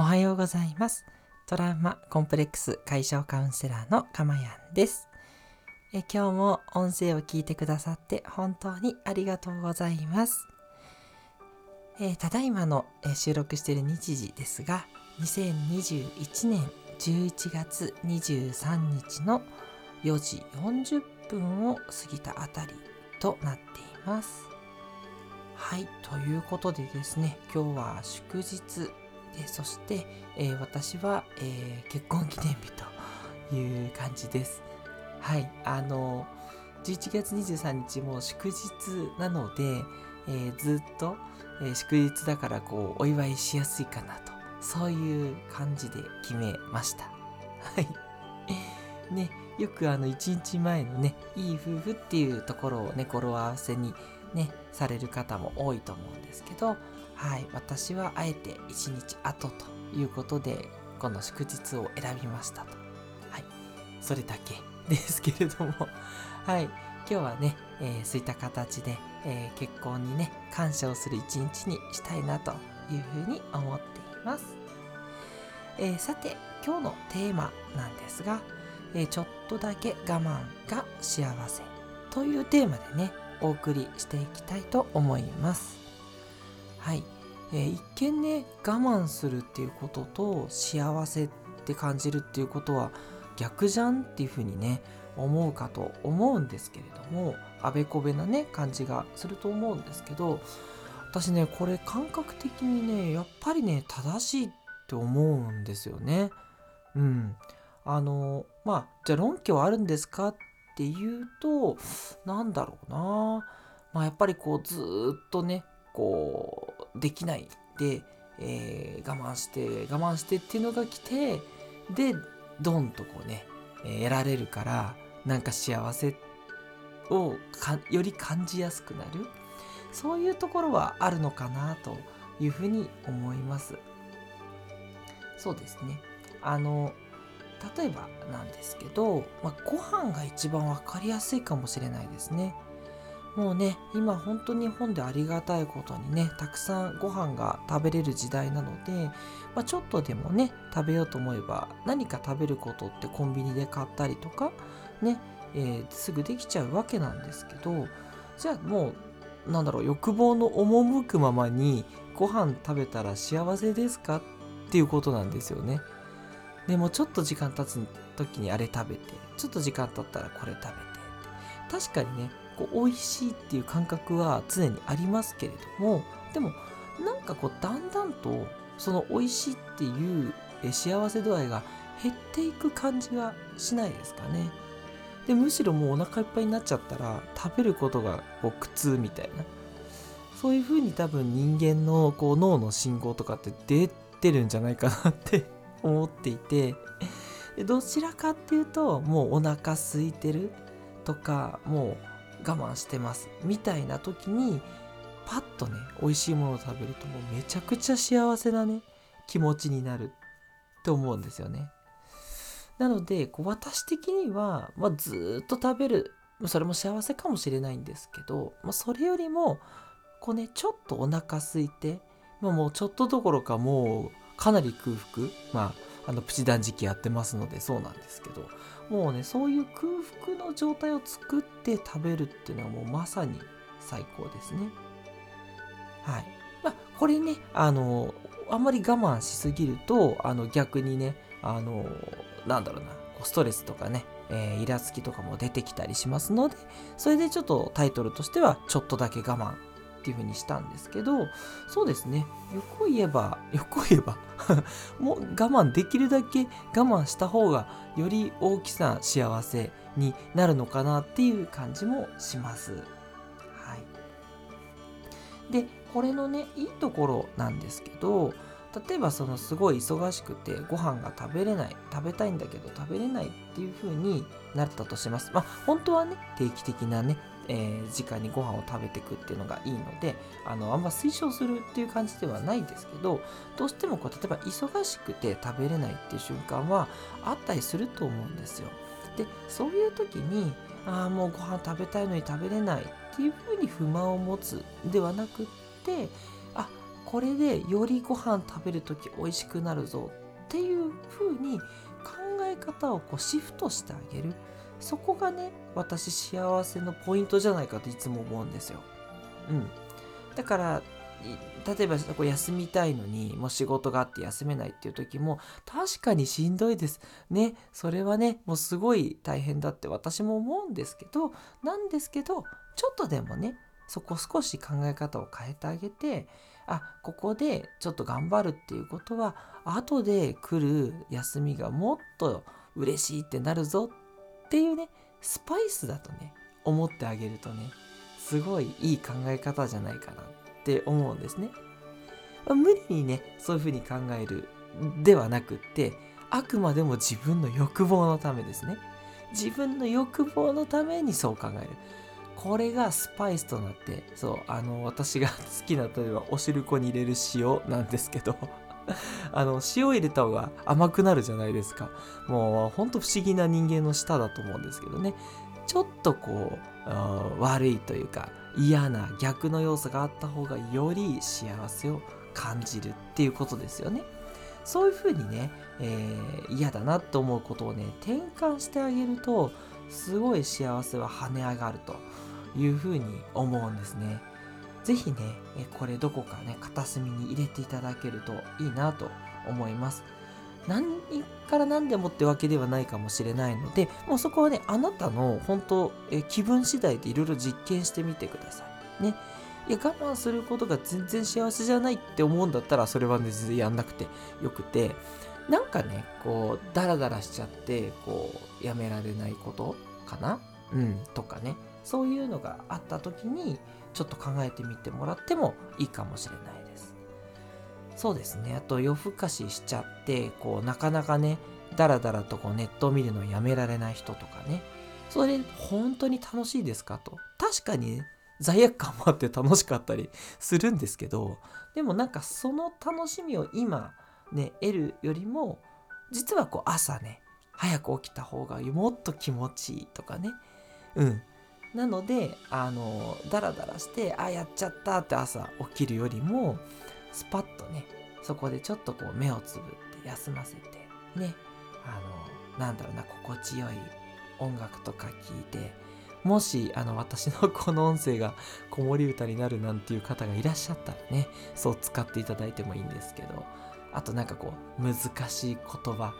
おはようございます。トラウマコンプレックス解消カウンセラーのかまやんですえ。今日も音声を聞いてくださって本当にありがとうございます。えただいまの、え収録している日時ですが、2021年11月23日の4時40分を過ぎたあたりとなっています。はい、ということでですね、今日は祝日でそして、えー、私は、えー、結婚記念日という感じです。はい、あの11月23日も祝日なので、えー、ずっと、え祝日だからこうお祝いしやすいかなとそういう感じで決めました。はい。ね、よくあの1日前のね、いい夫婦っていうところをね、語呂合わせにね、される方も多いと思うんですけど、はい、私はあえて1日後ということで、この祝日を選びましたと。はい、それだけですけれども、はい、今日はね、えー、そういった形で、えー、結婚にね、感謝をする一日にしたいなというふうに思っています。えー、さて、今日のテーマなんですが、えちょっとだけ我慢が幸せというテーマでね、お送りしていきたいと思います。はい。えー、一見ね、我慢するっていうことと幸せって感じるっていうことは逆じゃんっていうふうにね、思うかと思うんですけれども、あべこべなね、感じがすると思うんですけど、私ね、これ感覚的にね、やっぱりね、正しいって思うんですよね。うん。あの、まあ、じゃあ論拠はあるんですかってっていうと、なんだろうな。まあ、やっぱりこう、ずっとね、こうできない。で、えー、我慢して我慢してっていうのが来てでドンとこうね、えー、得られるからなんか幸せをより感じやすくなる。そういうところはあるのかなというふうに思います。そうですね。あの例えばなんですけど、まあ、ご飯が一番分かりやすいかもしれないですねもうね今本当に日本でありがたいことにねたくさんご飯が食べれる時代なので、まあ、ちょっとでもね食べようと思えば何か食べることってコンビニで買ったりとかね、えー、すぐできちゃうわけなんですけどじゃあもうなんだろう欲望の赴くままにご飯食べたら幸せですか？っていうことなんですよね。でもちょっと時間経つ時にあれ食べてちょっと時間経ったらこれ食べて。確かにねこう美味しいっていう感覚は常にありますけれどもでもなんかこうだんだんとその美味しいっていう幸せ度合いが減っていく感じがしないですかね。でむしろもうお腹いっぱいになっちゃったら食べることがこう苦痛みたいな。そういう風に多分人間のこう脳の信号とかって出てるんじゃないかなって思っていてどちらかっていうともうお腹空いてるとかもう我慢してます。みたいな時にパッとね美味しいものを食べるともうめちゃくちゃ幸せなね気持ちになるって思うんですよね。なのでこう私的には、まあ、ずっと食べるそれも幸せかもしれないんですけど、まあ、それよりもこうねちょっとお腹空いて、まあ、もうちょっとどころかもうかなり空腹？まああのプチ断食やってますのでそうなんですけど。もうねそういう空腹の状態を作って食べるっていうのはもうまさに最高ですね。はい。まあこれねあのあんまり我慢しすぎるとあの逆にねあのなんだろうなストレスとかね、えー、イラつきとかも出てきたりしますのでそれでちょっとタイトルとしてはちょっとだけ我慢っていう風にしたんですけどそうですね。欲を言えば 欲を言えば もう我慢できるだけ我慢した方がより大きな幸せになるのかなっていう感じもします。はい、でこれのねいいところなんですけど例えばそのすごい忙しくてご飯が食べれない食べたいんだけど食べれないっていう風になったとします。まあ本当はね定期的なねえー、時間にご飯を食べていくっていうのがいいのであのあんま推奨するっていう感じではないですけどどうしてもこう例えば忙しくて食べれないっていう瞬間はあったりすると思うんですよ。でそういう時にああもうご飯食べたいのに食べれないっていうふうに不満を持つではなくってあこれでよりご飯食べる時美味しくなるぞっていう風に考え方をこうシフトしてあげるそこがね私幸せのポイントじゃないかといつも思うんですよ。うん、だから例えばこう休みたいのにもう仕事があって休めないっていう時も確かにしんどいです。ね。それはねもうすごい大変だって私も思うんですけどなんですけどちょっとでもねそこ少し考え方を変えてあげてあここでちょっと頑張るっていうことは後で来る休みがもっと嬉しいってなるぞっていうねスパイスだとね思ってあげるとねすごいいい考え方じゃないかなって思うんですね。無理にねそういうふうに考えるではなくってあくまでも自分の欲望のためですね。自分の欲望のためにそう考える。これがスパイスとなってそうあの私が好きな例えばお汁粉に入れる塩なんですけど あの塩入れた方が甘くなるじゃないですか。もうほんと不思議な人間の舌だと思うんですけどね。ちょっとこう悪いというか嫌な逆の要素があった方がより幸せを感じるっていうことですよね。そういうふうにね、えー、嫌だなと思うことをね転換してあげるとすごい幸せは跳ね上がるというふうに思うんですね。是非ねこれどこかね片隅に入れていただけるといいなと思います。何から何でもってわけではないかもしれないのでもうそこはねあなたの本当え気分次第でいろいろ実験してみてください。ね。いや我慢することが全然幸せじゃないって思うんだったらそれはね全然やんなくてよくて。なんかねこうダラダラしちゃってこうやめられないことかな？うんとかね。そういうのがあった時にちょっと考えてみてもらってもいいかもしれないです。そうですね。あと夜更かししちゃってこうなかなかねダラダラとこうネットを見るのやめられない人とかね。それ本当に楽しいですかと。確かに、ね、罪悪感もあって楽しかったりするんですけどでもなんかその楽しみを今ね得るよりも実はこう朝ね早く起きた方がもっと気持ちいいとかね。うん。なのであのダラダラしてあやっちゃったって朝起きるよりもスパッとねそこでちょっとこう目をつぶって休ませてねあのなんだろうな心地よい音楽とか聴いてもしあの私の この音声が子守歌になるなんていう方がいらっしゃったらねそう使っていただいてもいいんですけどあとなんかこう難しい言葉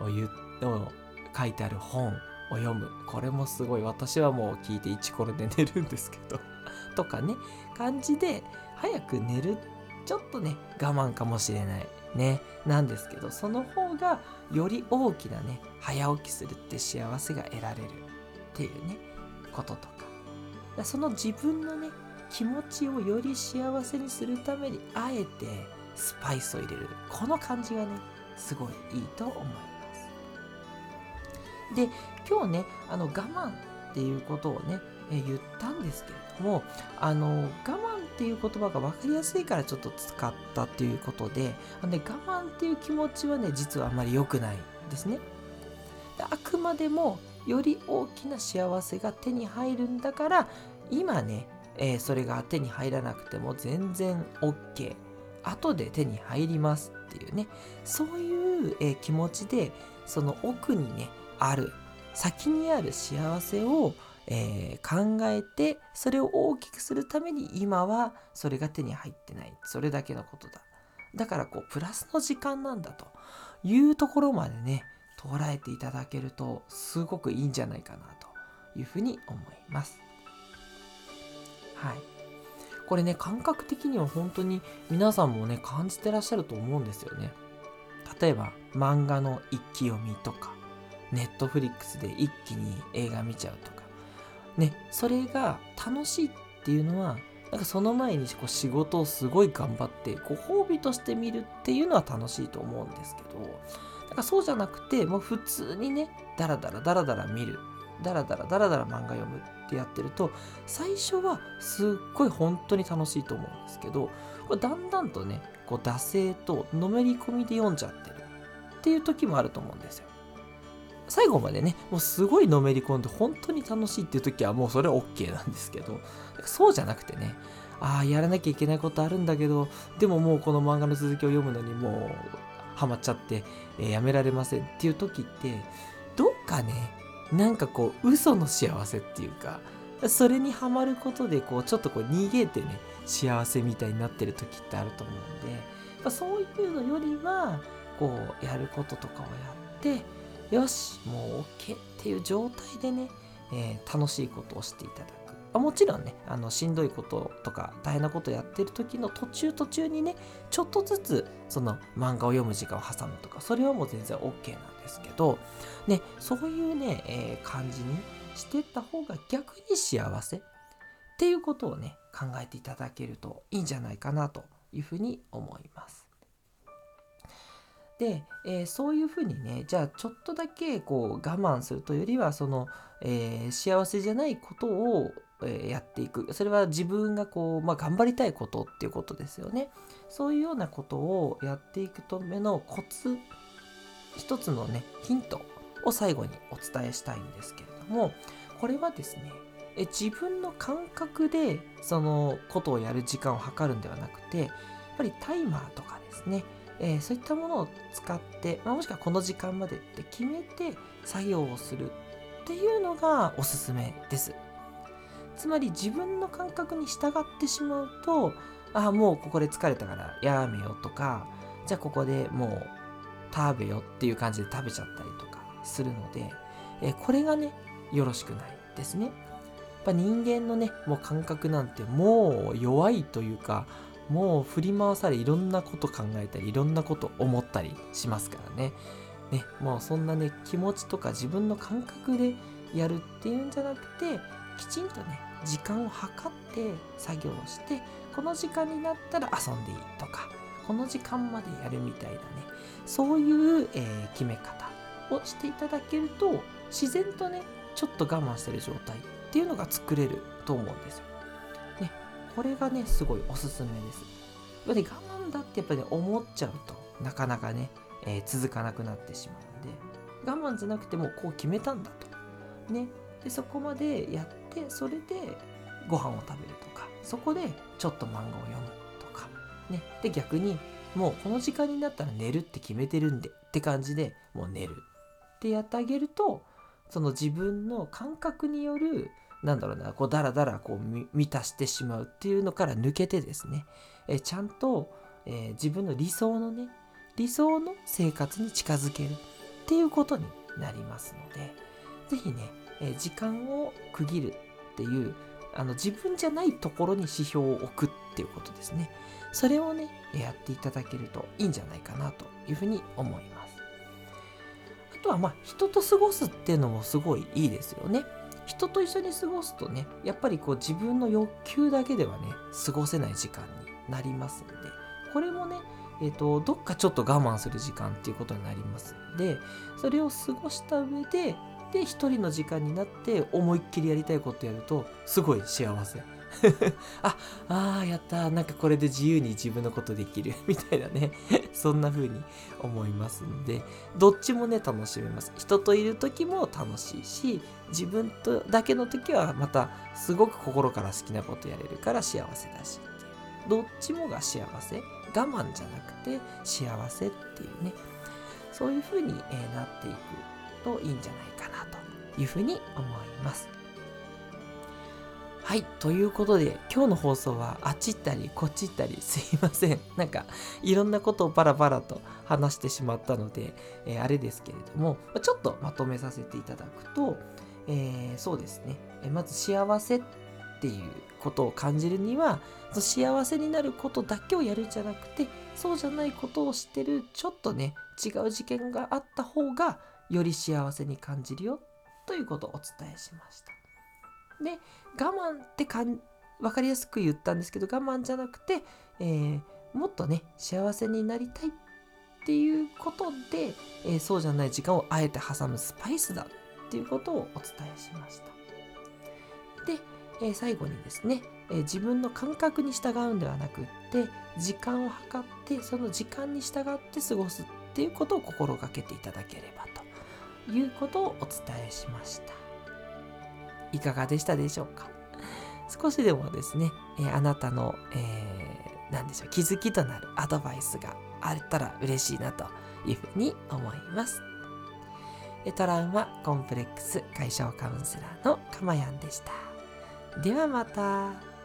を言を書いてある本を読む。これもすごい。私はもう聞いてイチコロで寝るんですけど。とかね。感じで早く寝る。ちょっとね我慢かもしれない。ね。なんですけどその方がより大きなね早起きするって幸せが得られる。っていうねこととか。その自分のね気持ちをより幸せにするためにあえてスパイスを入れる。この感じがねすごいいいと思いますで今日ねあの我慢っていうことをね、言ったんですけれどもあの我慢っていう言葉が分かりやすいからちょっと使ったっていうことであの、ね、我慢っていう気持ちはね実はあまり良くないですね。あくまでもより大きな幸せが手に入るんだから今ね、えー、それが手に入らなくても全然 OK 後で手に入りますっていうね。そういう、えー、気持ちでその奥にねある。先にある幸せを、えー、考えてそれを大きくするために今はそれが手に入ってない。それだけのことだ。だからこうプラスの時間なんだというところまでね捉えていただけるとすごくいいんじゃないかなというふうに思います。はい。これね感覚的には本当に皆さんもね感じてらっしゃると思うんですよね。例えば漫画の一気読みとかネットフリックスで一気に映画見ちゃうとかねそれが楽しいっていうのはなんかその前にこう仕事をすごい頑張ってご褒美として見るっていうのは楽しいと思うんですけどなんかそうじゃなくてもう普通にねダラダラダラダラ見るダラダラダラダラ漫画読むってやってると最初はすっごい本当に楽しいと思うんですけどこれだんだんとねこう惰性とのめり込みで読んじゃってるっていう時もあると思うんですよ。最後までね、もうすごいのめり込んで本当に楽しいっていう時はもうそれは OK なんですけど、そうじゃなくてね、ああやらなきゃいけないことあるんだけどでももうこの漫画の続きを読むのにもうハマっちゃって、えー、やめられませんっていう時ってどっかねなんかこう嘘の幸せっていうかそれにはまることでこうちょっとこう逃げてね幸せみたいになってる時ってあると思うんでそういうのよりはこうやることとかをやってよしもう OK っていう状態でね、えー、楽しいことをしていただくあもちろんねあのしんどいこととか大変なことやってる時の途中途中にねちょっとずつその漫画を読む時間を挟むとかそれはもう全然 OK なんですけどねそういうね、えー、感じにしてった方が逆に幸せっていうことをね考えていただけるといいんじゃないかなというふうに思います。で、えー、そういうふうにねじゃあちょっとだけこう我慢するというよりはその、えー、幸せじゃないことを、えー、やっていく。それは自分がこう、まあ、頑張りたいことっていうことですよね。そういうようなことをやっていくためのコツ一つのねヒントを最後にお伝えしたいんですけれどもこれはですねえ自分の感覚でそのことをやる時間を測るんではなくてやっぱりタイマーとかですね、えー、そういったものを使って、まあ、もしくはこの時間までって決めて作業をするっていうのがおすすめです。つまり自分の感覚に従ってしまうとああもうここで疲れたからやめようとかじゃあここでもう食べよっていう感じで食べちゃったりとかするので、えー、これがねよろしくないですね。やっぱ人間のねもう感覚なんてもう弱いというかもう振り回されいろんなこと考えたりいろんなこと思ったりしますからねねもうそんなね気持ちとか自分の感覚でやるっていうんじゃなくてきちんとね時間を計って作業をしてこの時間になったら遊んでいいとかこの時間までやるみたいなねそういう、えー、決め方をしていただけると自然とねちょっと我慢してる状態っていうのが作れると思うんですよ。これがね、すごいおすすめです。やっぱり我慢だってやっぱり、ね、思っちゃうとなかなかね、えー、続かなくなってしまうんで、我慢じゃなくてもこう決めたんだと。ね、でそこまでやって、それでご飯を食べるとか、そこでちょっと漫画を読むとか、ね、で逆にもうこの時間になったら寝るって決めてるんでって感じでもう寝るってやってあげるとその自分の感覚によるなんだろうな、こう、だらだら、こう、満たしてしまうっていうのから抜けてですね、えちゃんと、えー、自分の理想のね、理想の生活に近づけるっていうことになりますので、是非ね、え時間を区切るっていう、あの、自分じゃないところに指標を置くっていうことですね。それをね、やっていただけるといいんじゃないかなというふうに思います。あとは、まあ、人と過ごすっていうのもすごいいいですよね。人と一緒に過ごすとねやっぱりこう自分の欲求だけではね過ごせない時間になりますのでこれもねえーと、どっかちょっと我慢する時間っていうことになりますのでそれを過ごした上でで一人の時間になって思いっきりやりたいことやるとすごい幸せ あ、ああ、やった。なんかこれで自由に自分のことできる。みたいなね。そんな風に思いますんで、どっちもね、楽しめます。人といる時も楽しいし、自分とだけの時はまたすごく心から好きなことやれるから幸せだしってどっちもが幸せ。我慢じゃなくて幸せっていうね。そういう風に、えなっていくといいんじゃないかなというふうに思います。はい。ということで、今日の放送はあっち行ったりこっち行ったりすいません。なんか、いろんなことをバラバラと話してしまったので、えー、あれですけれども、ちょっとまとめさせていただくと、えー、そうですね。えまず幸せっていうことを感じるには、幸せになることだけをやるんじゃなくて、そうじゃないことをしてる、ちょっとね、違う事件があった方が、より幸せに感じるよ、ということをお伝えしました。で我慢ってかん分かりやすく言ったんですけど我慢じゃなくて、えー、もっとね幸せになりたいっていうことで、えー、そうじゃない時間をあえて挟むスパイスだっていうことをお伝えしました。で、えー、最後にですね、えー、自分の感覚に従うんではなくって時間を計ってその時間に従って過ごすっていうことを心がけていただければということをお伝えしました。いかがでしたでしょうか？少しでもですね、えー、あなたの、えー、何でしょう気づきとなるアドバイスがあったら嬉しいなというふうに思います。トラウマコンプレックス解消カウンセラーのかまやんでした。ではまた。